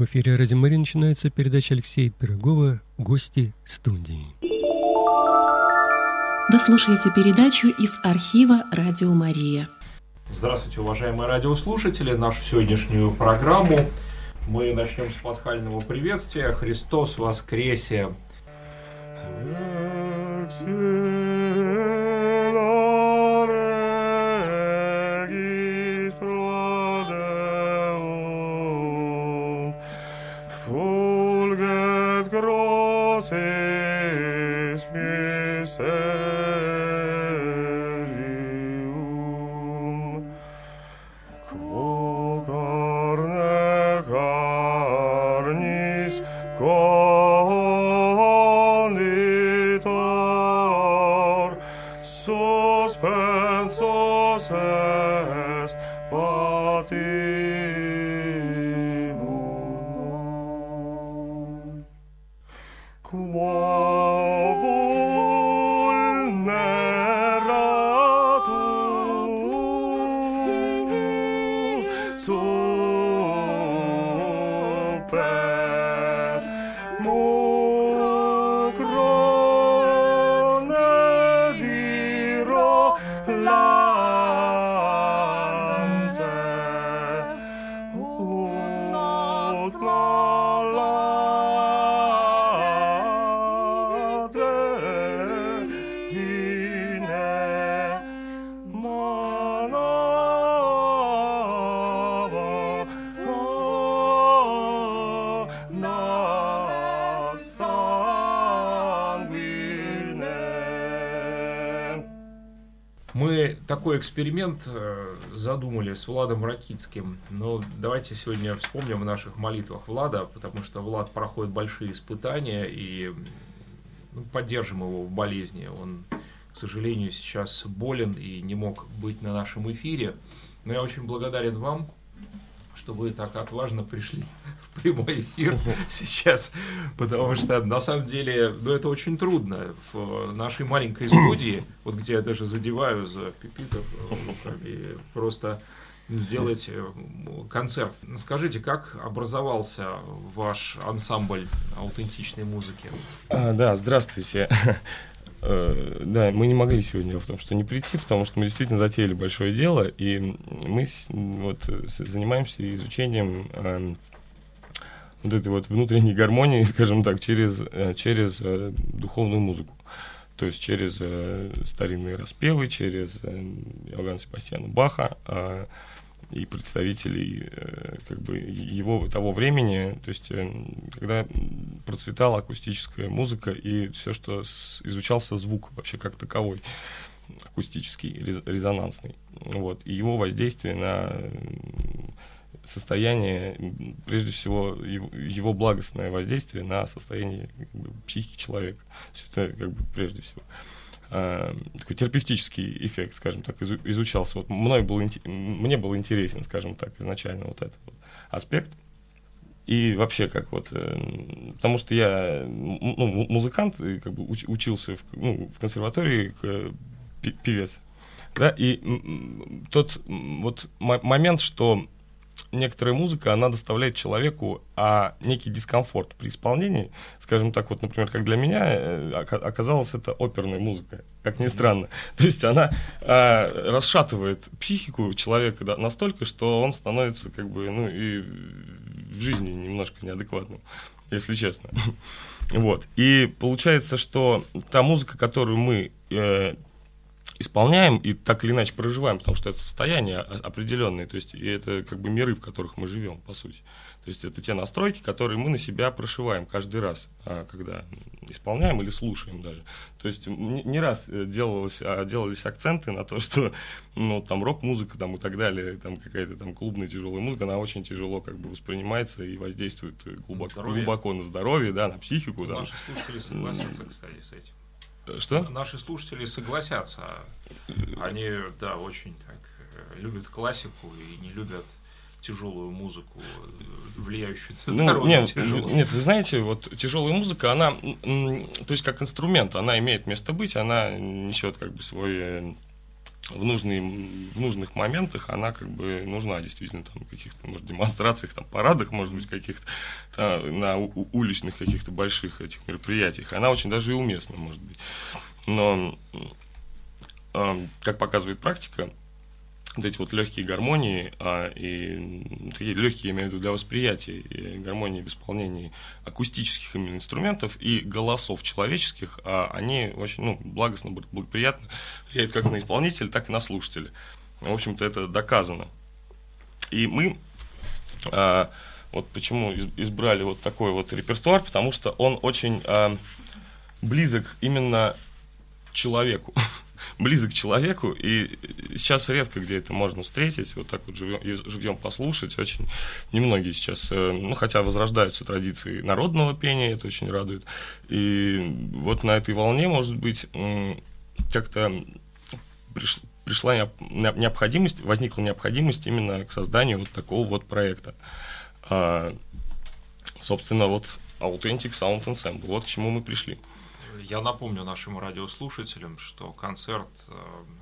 В эфире «Радио Мари» начинается передача Алексея Пирогова «Гости студии». Вы слушаете передачу из архива «Радио Мария». Здравствуйте, уважаемые радиослушатели. Нашу сегодняшнюю программу мы начнем с пасхального приветствия. Христос воскресе! Такой эксперимент э, задумали с Владом Ракицким. Но давайте сегодня вспомним в наших молитвах Влада, потому что Влад проходит большие испытания и ну, поддержим его в болезни. Он, к сожалению, сейчас болен и не мог быть на нашем эфире. Но я очень благодарен вам, что вы так отважно пришли прямой эфир сейчас, потому что на самом деле, ну это очень трудно в нашей маленькой студии, вот где я даже задеваю за пипитов руками, просто сделать э, концерт. Скажите, как образовался ваш ансамбль аутентичной музыки? А, да, здравствуйте. Э, да, мы не могли сегодня в том, что не прийти, потому что мы действительно затеяли большое дело, и мы вот занимаемся изучением э, вот этой вот внутренней гармонии, скажем так, через, э, через духовную музыку. То есть через старинные распевы, через Иоганна Себастьяна Баха, а, и представителей э, как бы его того времени, то есть э, когда процветала акустическая музыка и все, что изучался звук вообще как таковой, акустический, резонансный, вот, и его воздействие на состояние, прежде всего, его, его благостное воздействие на состояние как бы, психики человека. Все это как бы прежде всего. Э, такой терапевтический эффект, скажем так, изучался. Вот мной был, мне был интересен, скажем так, изначально вот этот вот аспект. И вообще как вот, э, потому что я ну, музыкант, и как бы уч, учился в, ну, в консерватории, певец, да, и тот вот момент, что некоторая музыка, она доставляет человеку а, некий дискомфорт при исполнении. Скажем так, вот, например, как для меня э, оказалась это оперная музыка, как ни странно. То есть она а, расшатывает психику человека да, настолько, что он становится как бы, ну, и в жизни немножко неадекватным, если честно. Вот. И получается, что та музыка, которую мы э, исполняем и так или иначе проживаем, потому что это состояние определенное, то есть и это как бы миры, в которых мы живем, по сути. То есть это те настройки, которые мы на себя прошиваем каждый раз, а, когда исполняем или слушаем даже. То есть не раз э, делалось, а, делались акценты на то, что ну, там рок-музыка там, и так далее, там какая-то там клубная тяжелая музыка, она очень тяжело как бы воспринимается и воздействует глубоко, на глубоко на здоровье, да, на психику. Наши да. слушатели согласятся, кстати, с этим. Что? Наши слушатели согласятся. Они, да, очень так э, любят классику и не любят тяжелую музыку, влияющую на здоровье. Ну, нет, нет, вы знаете, вот тяжелая музыка, она, то есть как инструмент, она имеет место быть, она несет как бы свой э, в, нужный, в нужных моментах она как бы нужна действительно там каких-то может демонстрациях там парадах может быть каких-то там, на у, уличных каких-то больших этих мероприятиях. Она очень даже и уместна может быть. Но э, как показывает практика вот эти вот легкие гармонии, а, и такие легкие, я имею в виду, для восприятия, и гармонии в исполнении акустических именно инструментов и голосов человеческих, а они очень, ну, благостно, благоприятно влияют как на исполнителя, так и на слушателя. В общем-то, это доказано. И мы, а, вот почему избрали вот такой вот репертуар, потому что он очень а, близок именно человеку. близок к человеку, и сейчас редко где это можно встретить, вот так вот живем, живем послушать, очень немногие сейчас, э, ну, хотя возрождаются традиции народного пения, это очень радует, и вот на этой волне, может быть, как-то приш, пришла необходимость, возникла необходимость именно к созданию вот такого вот проекта. А, собственно, вот Authentic Sound Ensemble, вот к чему мы пришли. Я напомню нашим радиослушателям, что концерт э,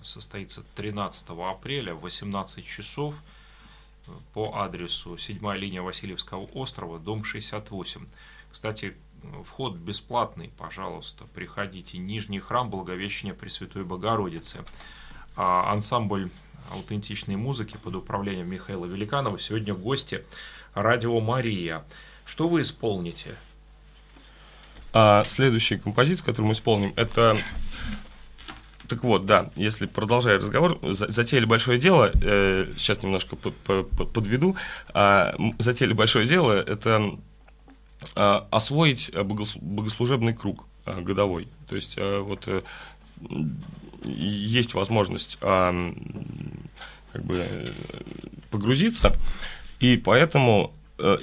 состоится 13 апреля в 18 часов э, по адресу 7 линия Васильевского острова, дом 68. Кстати, вход бесплатный, пожалуйста, приходите. Нижний храм Благовещения Пресвятой Богородицы. А ансамбль аутентичной музыки под управлением Михаила Великанова сегодня гости радио Мария. Что вы исполните? А следующая композиция, которую мы исполним, это так вот, да, если продолжая разговор, затеяли большое дело, э, сейчас немножко под, под, подведу, э, затеяли большое дело, это э, освоить богослужебный круг э, годовой. То есть э, вот э, есть возможность э, как бы погрузиться, и поэтому э,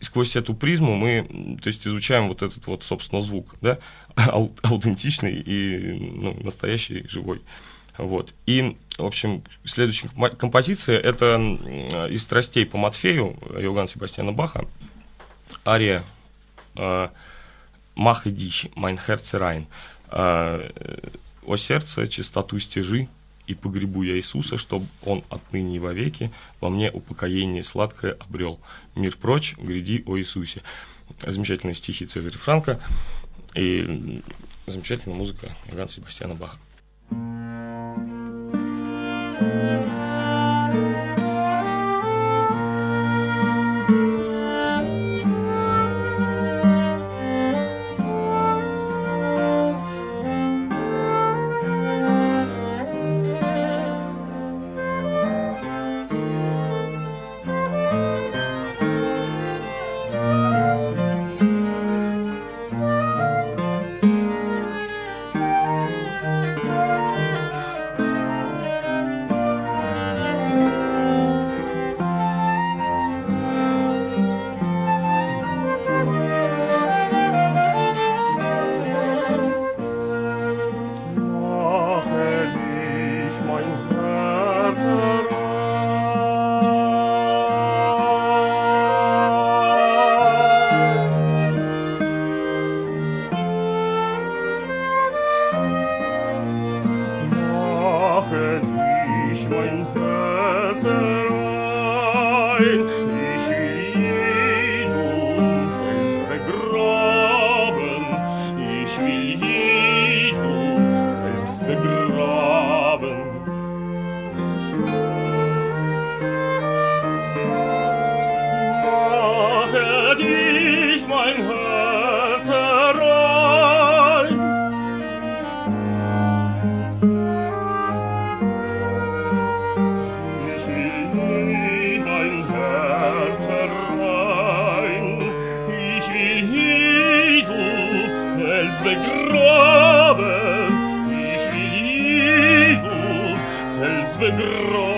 сквозь эту призму мы, то есть, изучаем вот этот вот, собственно, звук, да, аутентичный и ну, настоящий, живой. Вот. И, в общем, следующая композиция – это из «Страстей по Матфею» Иоганна Себастьяна Баха, ария э, «Mache dich, mein Herze, rein», э, «О сердце, чистоту стежи, и погребу я Иисуса, чтобы он отныне и вовеки во мне упокоение сладкое обрел. Мир прочь, гряди о Иисусе. Замечательные стихи Цезаря Франка и замечательная музыка Иоганна Себастьяна Баха. thank you the grow.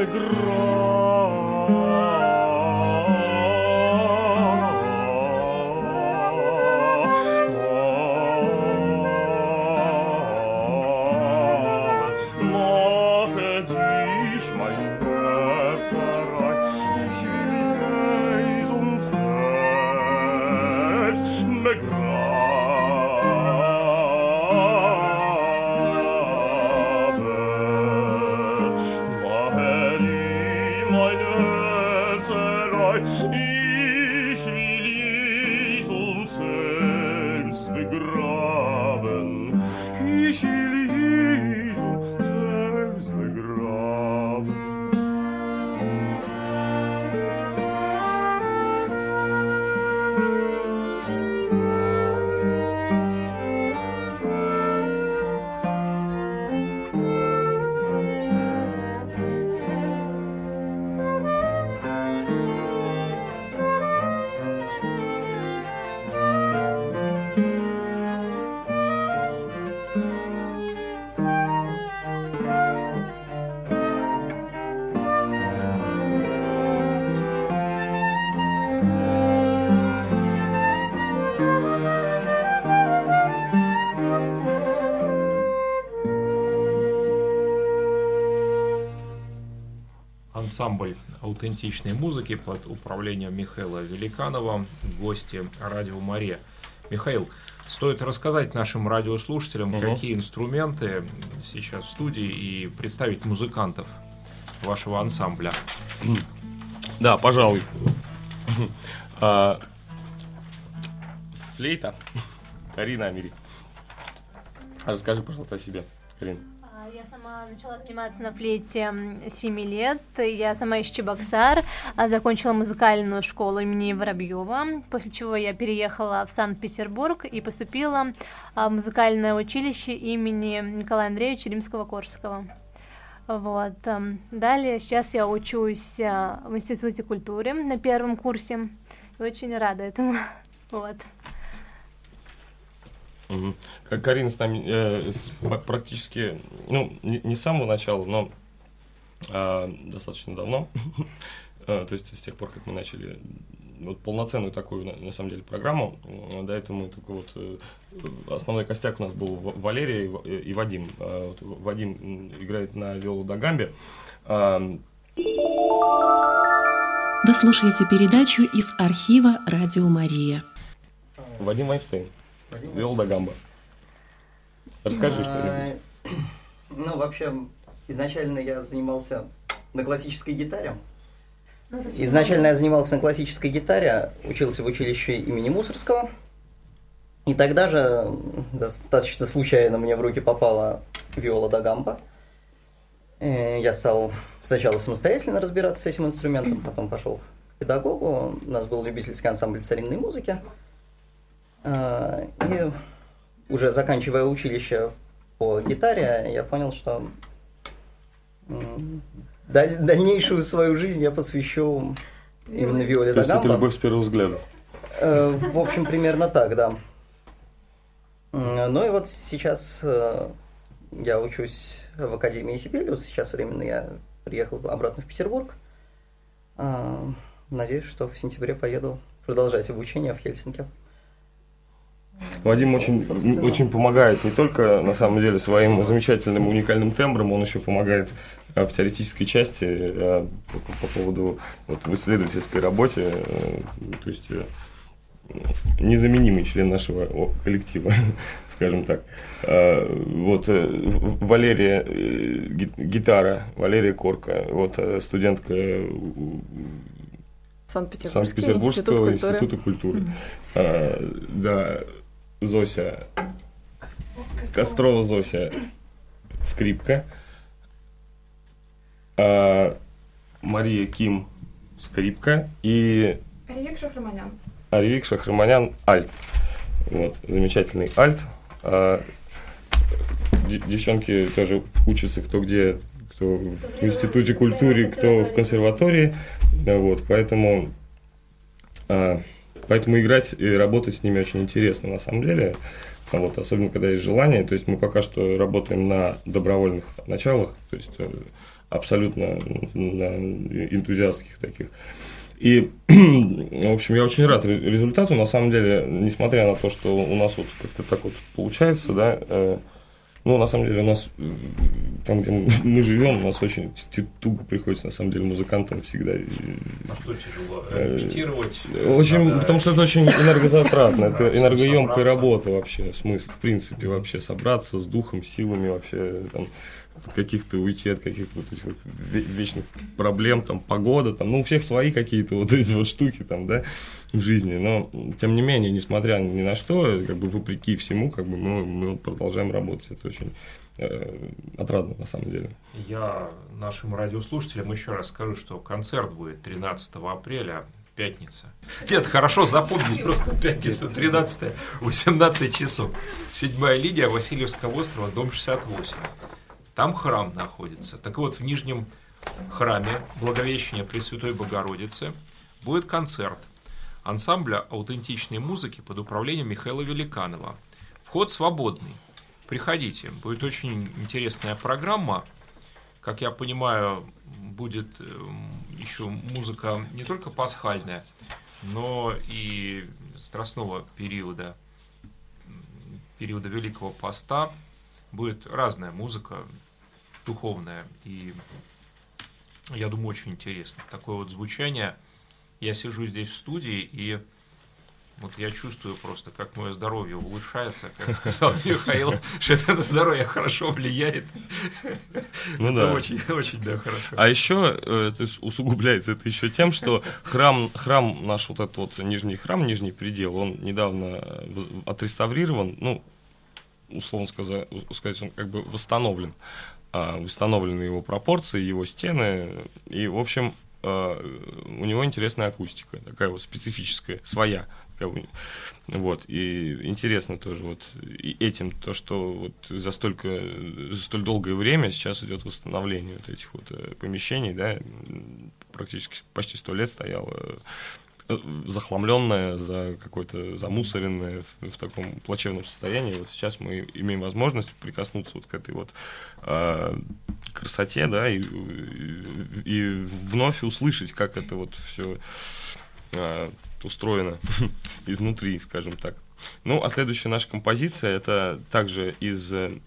begrüßt. Ансамбль аутентичной музыки под управлением Михаила Великанова, гости радио Мария. Михаил, Стоит рассказать нашим радиослушателям, Мгм. какие инструменты сейчас в студии и представить музыкантов вашего ансамбля. Да, пожалуй. А, Флейта. Карина Амири. Расскажи, пожалуйста, о себе, Карина. Я сама начала заниматься на флейте 7 лет. Я сама из Чебоксар, а, закончила музыкальную школу имени Воробьева, после чего я переехала в Санкт-Петербург и поступила а, в музыкальное училище имени Николая Андреевича Римского-Корского. Вот. Далее сейчас я учусь а, в Институте культуры на первом курсе. Очень рада этому. Вот. Как Карина с нами э, практически, ну, не, не с самого начала, но а, достаточно давно. Э, То есть с тех пор, как мы начали вот полноценную такую, на, на самом деле, программу. М, До этого мы только вот э, основной костяк у нас был В- Валерия и Вадим. А, вот Вадим играет на виолу да гамбе. Вы слушаете передачу из архива «Радио Мария». Вадим Вайнштейн. Виола да гамба. Расскажи А, что-нибудь. Ну, вообще, изначально я занимался на классической гитаре. Изначально я занимался на классической гитаре, учился в училище имени Мусорского. И тогда же достаточно случайно мне в руки попала виола да гамба. Э, Я стал сначала самостоятельно разбираться с этим инструментом, потом пошел к педагогу. У нас был любительский ансамбль старинной музыки. А, И уже заканчивая училище по гитаре, я понял, что даль- дальнейшую свою жизнь я посвящу именно виоле То есть это любовь с первого взгляда. Э, В общем, примерно так, да. Ну и вот сейчас э, я учусь в Академии Сибелиус. Сейчас временно я приехал обратно в Петербург. А, Надеюсь, что в сентябре поеду продолжать обучение в Хельсинки. Вадим очень, очень помогает не только, на самом деле, своим замечательным уникальным тембром, он еще помогает э, в теоретической части э, по, по поводу вот, в исследовательской работе, э, то есть незаменимый член нашего коллектива, скажем так. Вот Валерия ги- гитара, Валерия Корка, вот студентка Санкт-Петербургского институт культуры. института культуры. А, да, Зося, Кострова Зося, скрипка. А, Мария Ким, скрипка. И Ревик Шахраманян. Аревик Шахраманян, альт. Вот, замечательный альт. А, девчонки тоже учатся кто где, кто в институте культуры, кто в консерватории. Да, вот, поэтому, а, поэтому играть и работать с ними очень интересно на самом деле. Вот, особенно когда есть желание. То есть мы пока что работаем на добровольных началах, то есть э, абсолютно на энтузиастских таких. И, в общем, я очень рад ре- результату. На самом деле, несмотря на то, что у нас вот как-то так вот получается, да, э, ну, на самом деле, у нас э, там, где мы- живем, у нас очень туго приходится, на самом деле, музыкантам всегда. А что тяжело? Э, Репетировать? Очень, надо- потому что это очень энергозатратно, это энергоемкая работа вообще, в смысле, в принципе, вообще собраться с духом, силами вообще, там, от каких-то уйти, от каких-то вот этих вот ве- вечных проблем, там, погода, там, ну, у всех свои какие-то вот эти вот штуки, там, да, в жизни, но, тем не менее, несмотря ни на что, как бы, вопреки всему, как бы, мы, мы продолжаем работать, это очень э, отрадно, на самом деле. Я нашим радиослушателям еще раз скажу, что концерт будет 13 апреля, пятница. Нет, хорошо запомни, просто пятница, 13 18 часов. Седьмая линия Васильевского острова, дом 68. Там храм находится. Так вот, в Нижнем храме Благовещения Пресвятой Богородицы будет концерт ансамбля аутентичной музыки под управлением Михаила Великанова. Вход свободный. Приходите, будет очень интересная программа. Как я понимаю, будет эм, еще музыка не только пасхальная, но и страстного периода, периода Великого Поста. Будет разная музыка, духовная. И я думаю, очень интересно. Такое вот звучание. Я сижу здесь в студии и Вот я чувствую просто, как мое здоровье улучшается, как сказал Михаил, что это здоровье хорошо влияет. Ну да. Очень, очень, да, хорошо. А еще э, это усугубляется это еще тем, что храм, храм наш вот этот вот нижний храм, нижний предел, он недавно э, отреставрирован, ну, условно сказать, сказать он как бы восстановлен. А, восстановлены его пропорции, его стены. И, в общем, а, у него интересная акустика, такая вот специфическая, своя. Вот, и интересно тоже вот этим то, что вот за столько, за столь долгое время сейчас идет восстановление вот этих вот э, помещений, да, практически почти сто лет стояло Э, захламленная, за какой-то замусоренная в, в таком плачевном состоянии. Вот сейчас мы имеем возможность прикоснуться вот к этой вот э, красоте, да, и, и, и вновь услышать, как это вот все э, устроено изнутри, скажем так. Ну, а следующая наша композиция это также из э,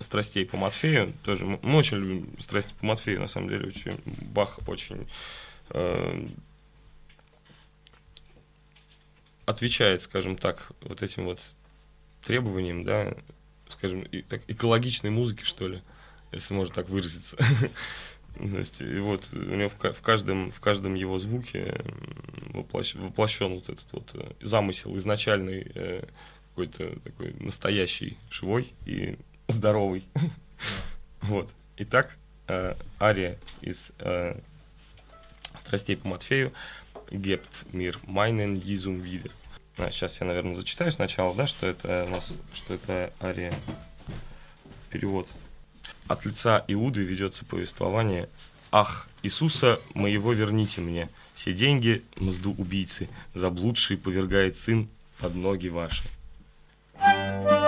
страстей по Матфею. Тоже мы очень любим страсти по Матфею, на самом деле, очень Бах очень э, отвечает, скажем так, вот этим вот требованиям, да, скажем, и, так, экологичной музыки, что ли, если можно так выразиться. То есть, и вот у него в, в, каждом, в каждом его звуке воплощ, воплощен вот этот вот э, замысел изначальный, э, какой-то такой настоящий, живой и здоровый. Вот. Итак, э, ария из э, «Страстей по Матфею» Gebt mir meinen Jesum wieder. А, сейчас я, наверное, зачитаю сначала, да, что это у нас, что это ария. Перевод. От лица Иуды ведется повествование «Ах, Иисуса моего верните мне, все деньги мзду убийцы, заблудший повергает сын под ноги ваши». Потрясающе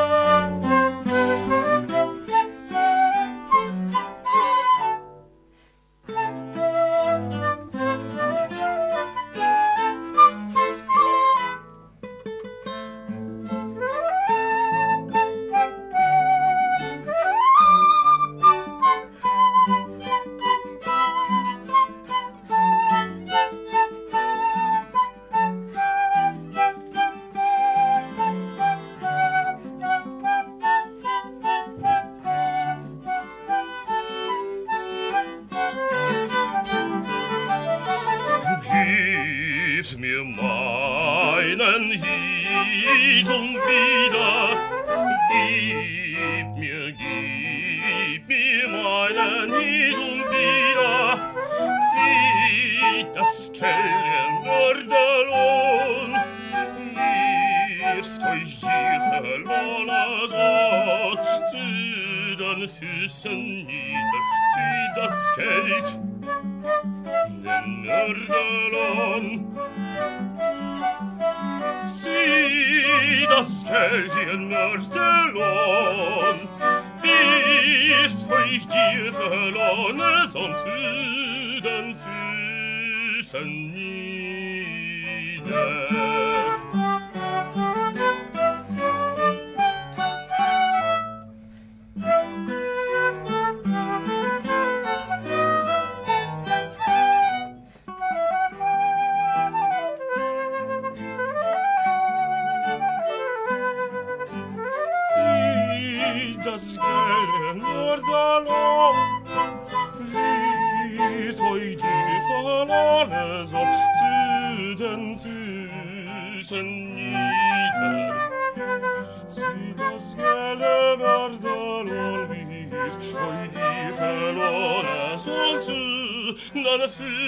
Herr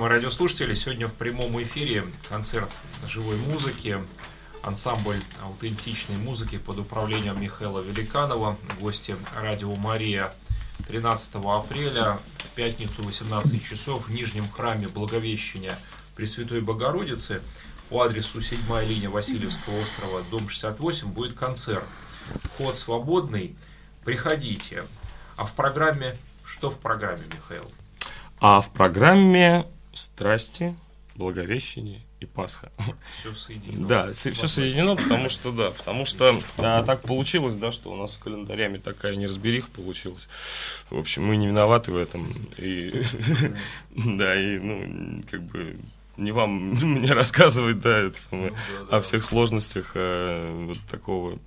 уважаемые радиослушатели, сегодня в прямом эфире концерт живой музыки, ансамбль аутентичной музыки под управлением Михаила Великанова, гости радио «Мария» 13 апреля в пятницу 18 часов в Нижнем храме Благовещения Пресвятой Богородицы по адресу 7 линия Васильевского острова, дом 68, будет концерт. Вход свободный, приходите. А в программе, что в программе, Михаил? А в программе страсти, благовещение и Пасха. Все соединено. Да, все соединено, потому что да, потому что а, так получилось, да, что у нас с календарями такая неразбериха получилась. В общем, мы не виноваты в этом. И, да, и, ну, как бы не вам мне рассказывать, да, это, ну, да, о всех сложностях э, вот такого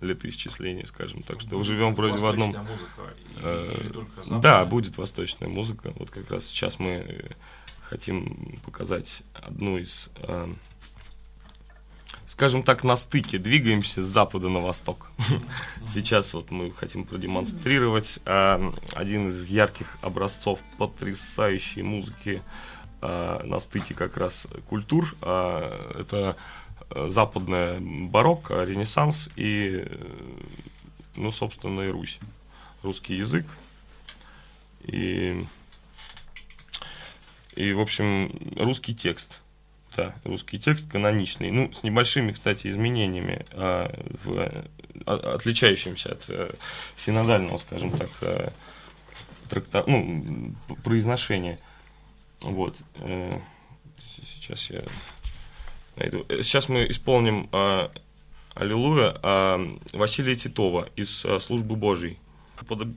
летоисчисления, скажем так, что живем вроде в одном... Музыка, э, да, будет восточная музыка. Вот как раз сейчас мы хотим показать одну из, э, скажем так, на стыке. Двигаемся с запада на восток. Сейчас вот мы хотим продемонстрировать э, один из ярких образцов потрясающей музыки э, на стыке как раз культур. Э, это западная барокко, ренессанс и, ну, собственно, и Русь. Русский язык. И и, в общем, русский текст. Да, русский текст каноничный. Ну, с небольшими, кстати, изменениями, а, в, а, отличающимися от а, синодального, скажем так, а, тракта, ну, произношения. Вот. Э, сейчас я найду. Сейчас мы исполним а, Аллилуйя а, Василия Титова из а, Службы Божьей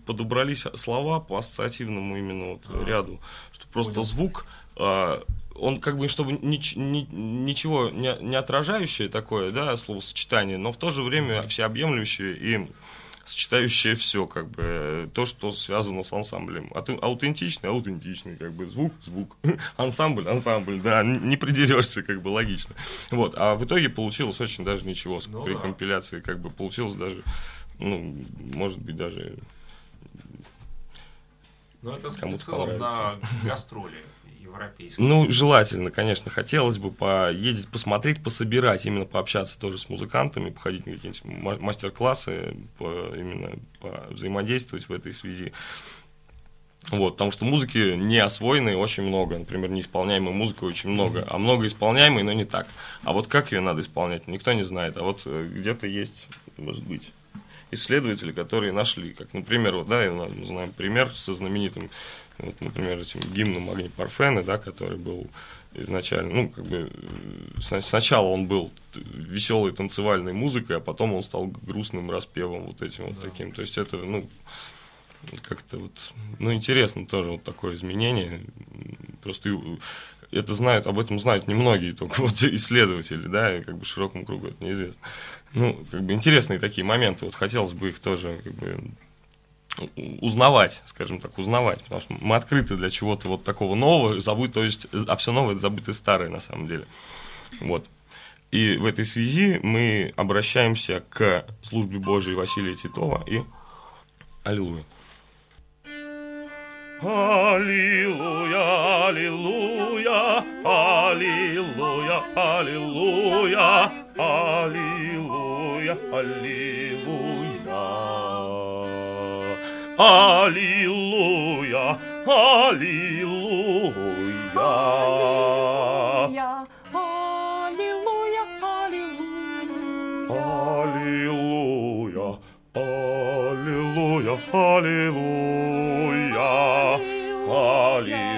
подобрались слова по ассоциативному именно вот а, ряду, что просто понял. звук, а, он как бы чтобы ни, ни, ничего не, не отражающее такое, да, словосочетание, но в то же время всеобъемлющее и сочетающее все, как бы, то, что связано с ансамблем. Аутентичный, аутентичный, как бы, звук, звук, ансамбль, ансамбль, да, не придерешься, как бы, логично. Вот, а в итоге получилось очень даже ничего, ну, при да. компиляции, как бы, получилось даже ну, может быть, даже ну, это кому-то на гастроли европейские. Ну, желательно, конечно, хотелось бы поездить, посмотреть, пособирать, именно пообщаться тоже с музыкантами, походить на какие-нибудь мастер-классы, по, именно по взаимодействовать в этой связи. Вот, потому что музыки не освоенной очень много, например, неисполняемой музыки очень много, а много исполняемой, но не так. А вот как ее надо исполнять, никто не знает, а вот э, где-то есть, может быть исследователи, которые нашли, как, например, вот, да, мы знаем пример со знаменитым, вот, например, этим гимном Агни Парфены, да, который был изначально, ну, как бы, э, сначала он был веселой танцевальной музыкой, а потом он стал грустным распевом вот этим вот да. таким. То есть это, ну, как-то вот, ну, интересно тоже вот такое изменение. Просто это знают, об этом знают немногие, только вот исследователи, да, и как бы широкому кругу это неизвестно. Ну, как бы интересные такие моменты, вот хотелось бы их тоже как бы узнавать, скажем так, узнавать, потому что мы открыты для чего-то вот такого нового, забыть, то есть, а все новое это забытое старое на самом деле. Вот. И в этой связи мы обращаемся к службе Божией Василия Титова и Аллилуйя. Аллилуйя, аллилуйя, аллилуйя, аллилуйя, аллилуйя, аллилуйя. Аллилуйя, аллилуйя. Аллилуйя, аллилуйя. Аллилуйя, аллилуйя. такой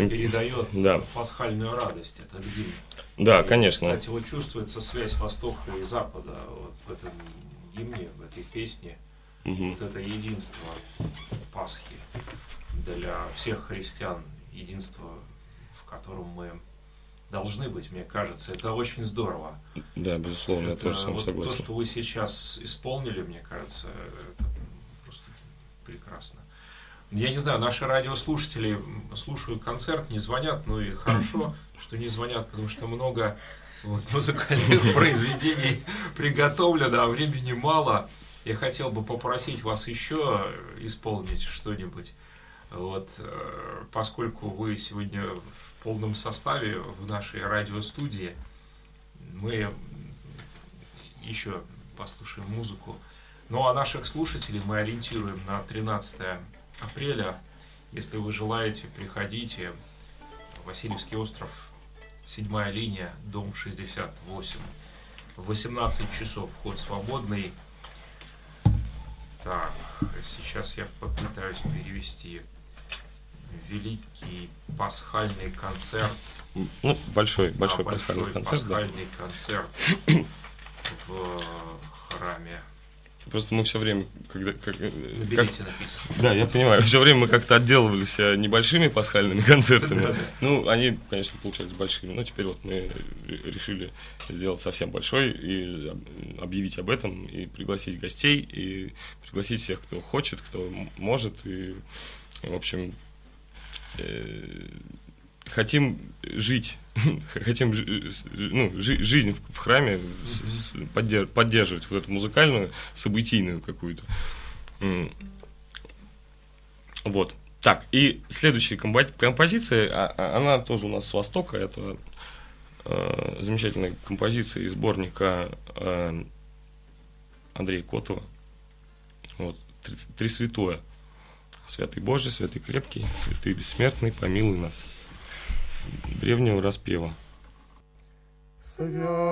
вот... Передает да. пасхальную радость, этот гимн. Да, и, конечно. Кстати, вот чувствуется связь Востока и Запада вот в этом гимне, в этой песне. Угу. Вот это единство Пасхи для всех христиан, единство, в котором мы должны быть, мне кажется. Это очень здорово. Да, безусловно, это, я тоже с вами вот согласен. То, что вы сейчас исполнили, мне кажется, это просто прекрасно. Я не знаю, наши радиослушатели слушают концерт, не звонят, ну и хорошо, что не звонят, потому что много вот, музыкальных произведений приготовлено, а времени мало. Я хотел бы попросить вас еще исполнить что-нибудь. Вот, э, поскольку вы сегодня в полном составе в нашей радиостудии, мы еще послушаем музыку. Ну а наших слушателей мы ориентируем на 13 апреля. Если вы желаете, приходите. Васильевский остров, седьмая линия, дом 68. В 18 часов вход свободный. Так, сейчас я попытаюсь перевести великий пасхальный концерт. Ну, большой, большой, да, пасхальный большой концерт. Пасхальный да. концерт в храме Просто мы все время, когда как, как, да, я понимаю, все время мы как-то отделывались э, небольшими пасхальными концертами. Ну, они, конечно, получались большими, но теперь вот мы решили сделать совсем большой и объявить об этом и пригласить гостей и пригласить всех, кто хочет, кто может и, в общем, э, хотим жить, хотим ну, жи, жизнь в, храме поддерж, поддерживать вот эту музыкальную, событийную какую-то. Вот. Так, и следующая композиция, а, а, она тоже у нас с Востока, это э, замечательная композиция из сборника э, Андрея Котова. Вот, «Три, Три святое. Святый Божий, святый крепкий, святый бессмертный, помилуй нас древнего распева. Святый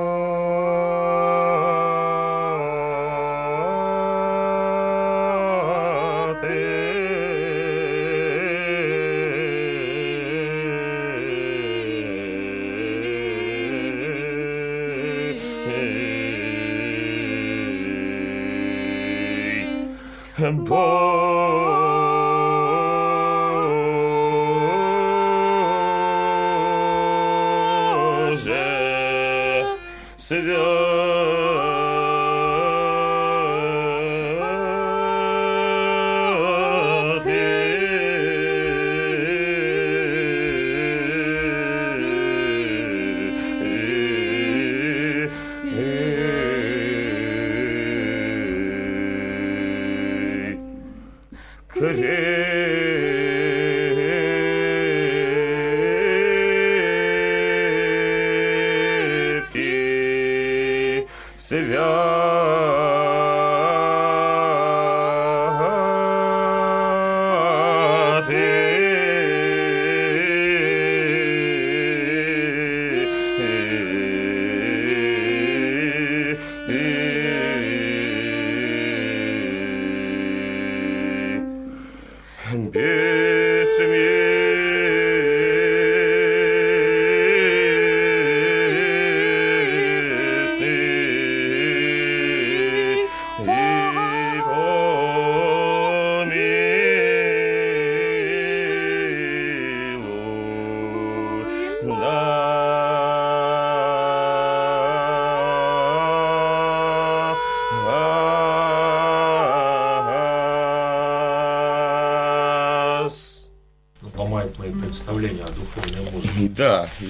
Бог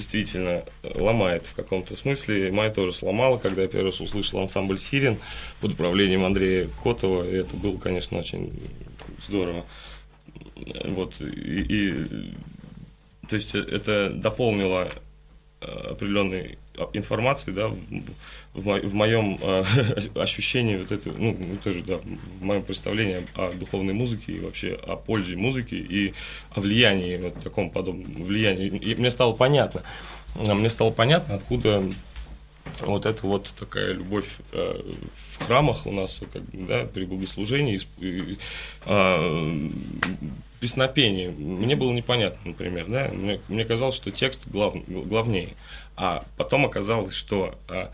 действительно, ломает в каком-то смысле. Май тоже сломала, когда я первый раз услышал ансамбль «Сирен» под управлением Андрея Котова. И это было, конечно, очень здорово. Вот, и, и то есть это дополнило э, определенной информации, да, в, в, мо, в моем э, ощущении вот это, ну, тоже, да, в моем представлении о духовной музыке и вообще о пользе музыки и о влиянии, вот таком подобном влиянии. И мне стало понятно, мне стало понятно, откуда вот это вот такая любовь э, в храмах у нас, как бы, да, при богослужении, и, а, песнопение. Мне было непонятно, например, да, мне, мне казалось, что текст глав, главнее, а потом оказалось, что, а,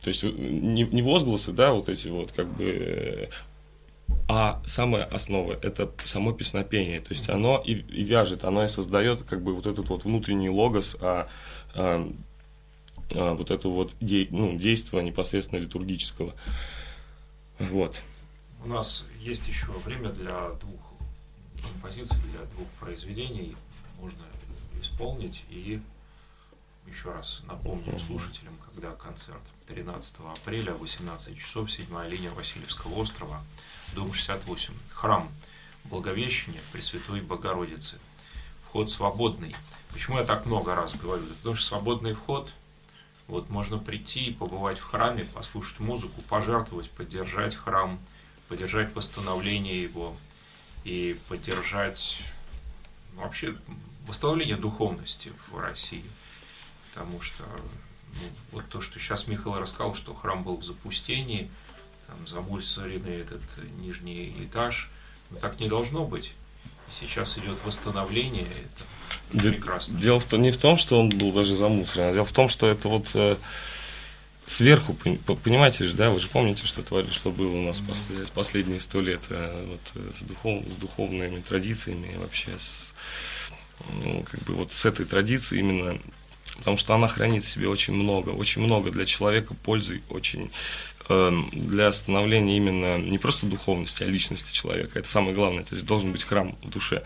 то есть не, не возгласы, да, вот эти вот как бы, э, а самая основа это само песнопение, то есть оно и, и вяжет, оно и создает как бы вот этот вот внутренний логос, а, а, а, вот это вот де, ну, действие непосредственно литургического. Вот. У нас есть еще время для двух композиций, для двух произведений. Можно исполнить и еще раз напомним слушателям, когда концерт 13 апреля, 18 часов, 7 линия Васильевского острова, дом 68, храм Благовещения Пресвятой Богородицы. Вход свободный. Почему я так много раз говорю? Потому что свободный вход, вот можно прийти и побывать в храме, послушать музыку, пожертвовать, поддержать храм, поддержать восстановление его и поддержать ну, вообще восстановление духовности в России. Потому что ну, вот то, что сейчас Михаил рассказал, что храм был в запустении, там замусоренный этот нижний этаж, но так не должно быть. Сейчас идет восстановление, это Де- прекрасно. Дело в том, не в том, что он был даже замусорен, а дело в том, что это вот э, сверху, пон- по- понимаете же, да, вы же помните, что творили, что было у нас послед- последние сто лет э, вот, э, с, духов, с духовными традициями вообще с, ну, как бы вот с этой традицией именно, потому что она хранит в себе очень много, очень много для человека пользы, очень для становления именно не просто духовности, а личности человека. Это самое главное. То есть должен быть храм в душе.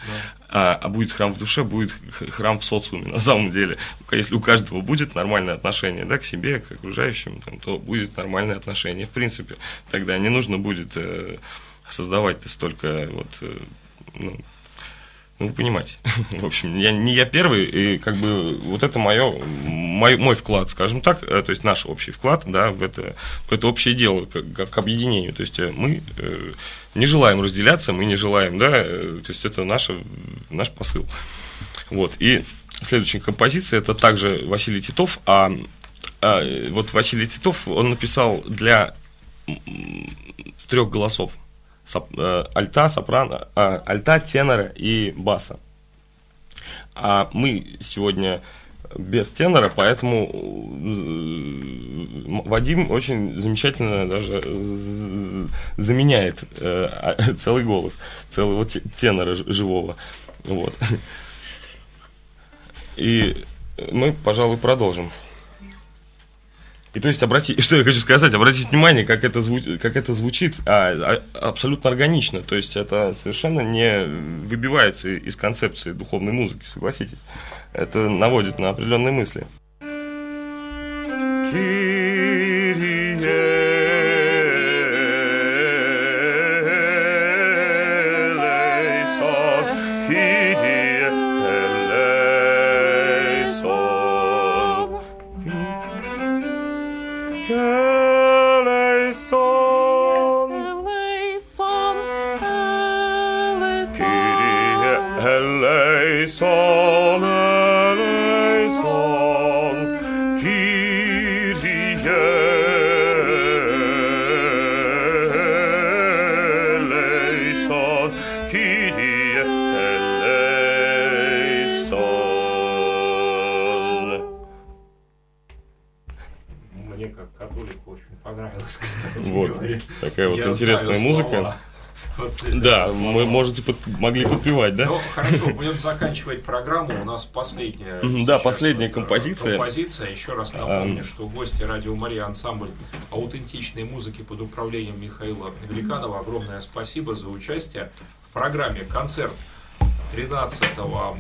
А, а будет храм в душе, будет храм в социуме. На самом деле, если у каждого будет нормальное отношение да, к себе, к окружающим, там, то будет нормальное отношение. В принципе, тогда не нужно будет э, создавать столько вот, э, ну, ну, вы понимаете. В общем, я, не я первый, и как бы вот это мое, мой, мой вклад, скажем так, э, то есть наш общий вклад, да, в это, в это общее дело, как, к объединению. То есть э, мы э, не желаем разделяться, мы не желаем, да, то есть это наше, наш посыл. Вот, и следующая композиция, это также Василий Титов, а, а, вот Василий Титов, он написал для трех голосов соп- э, альта, сопрано, а, альта, тенора и баса. А мы сегодня без тенора, поэтому э, Вадим очень замечательно даже з- заменяет э, а- целый голос, целого те- тенора живого. Вот. И мы, пожалуй, продолжим. И то есть, обрати, что я хочу сказать, обратите внимание, как это, зву- как это звучит а, а, абсолютно органично. То есть, это совершенно не выбивается из концепции духовной музыки, согласитесь. Это наводит на определенные мысли. Eleison, Вот. Такая вот Я интересная музыка. слова. Вот эти Да, мы можете под- могли подпевать, да? Ну, хорошо, будем заканчивать программу. У нас последняя. Да, последняя э, композиция. Композиция. Еще раз напомню, что гости Радио Мария ансамбль аутентичной музыки под управлением Михаила Великанова. Огромное спасибо за участие в программе «Концерт». 13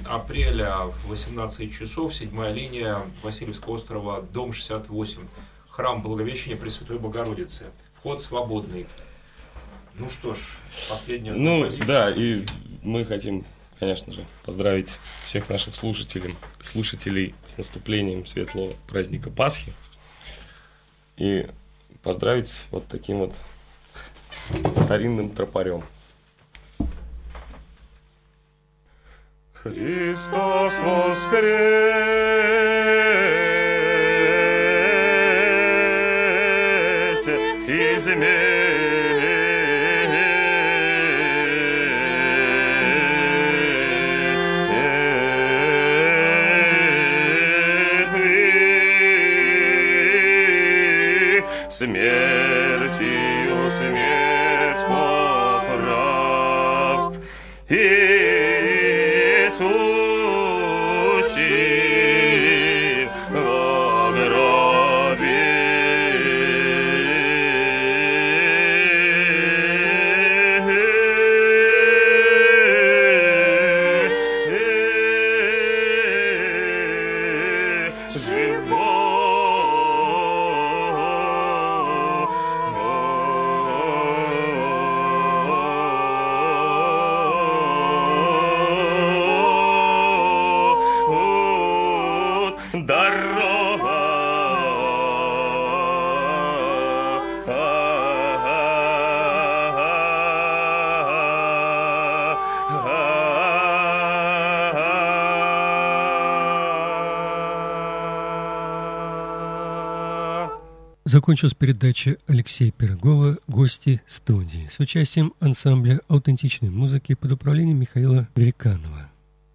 апреля в 18 часов, седьмая линия Васильевского острова, дом 68, храм Благовещения Пресвятой Богородицы. Вход свободный. Ну что ж, последняя Ну, композиция. да, и мы хотим, конечно же, поздравить всех наших слушателей, слушателей с наступлением светлого праздника Пасхи. И поздравить вот таким вот старинным тропарем. Христос воскрес! Смертью Закончилась передача Алексея Пирогова «Гости студии» с участием ансамбля аутентичной музыки под управлением Михаила Великанова.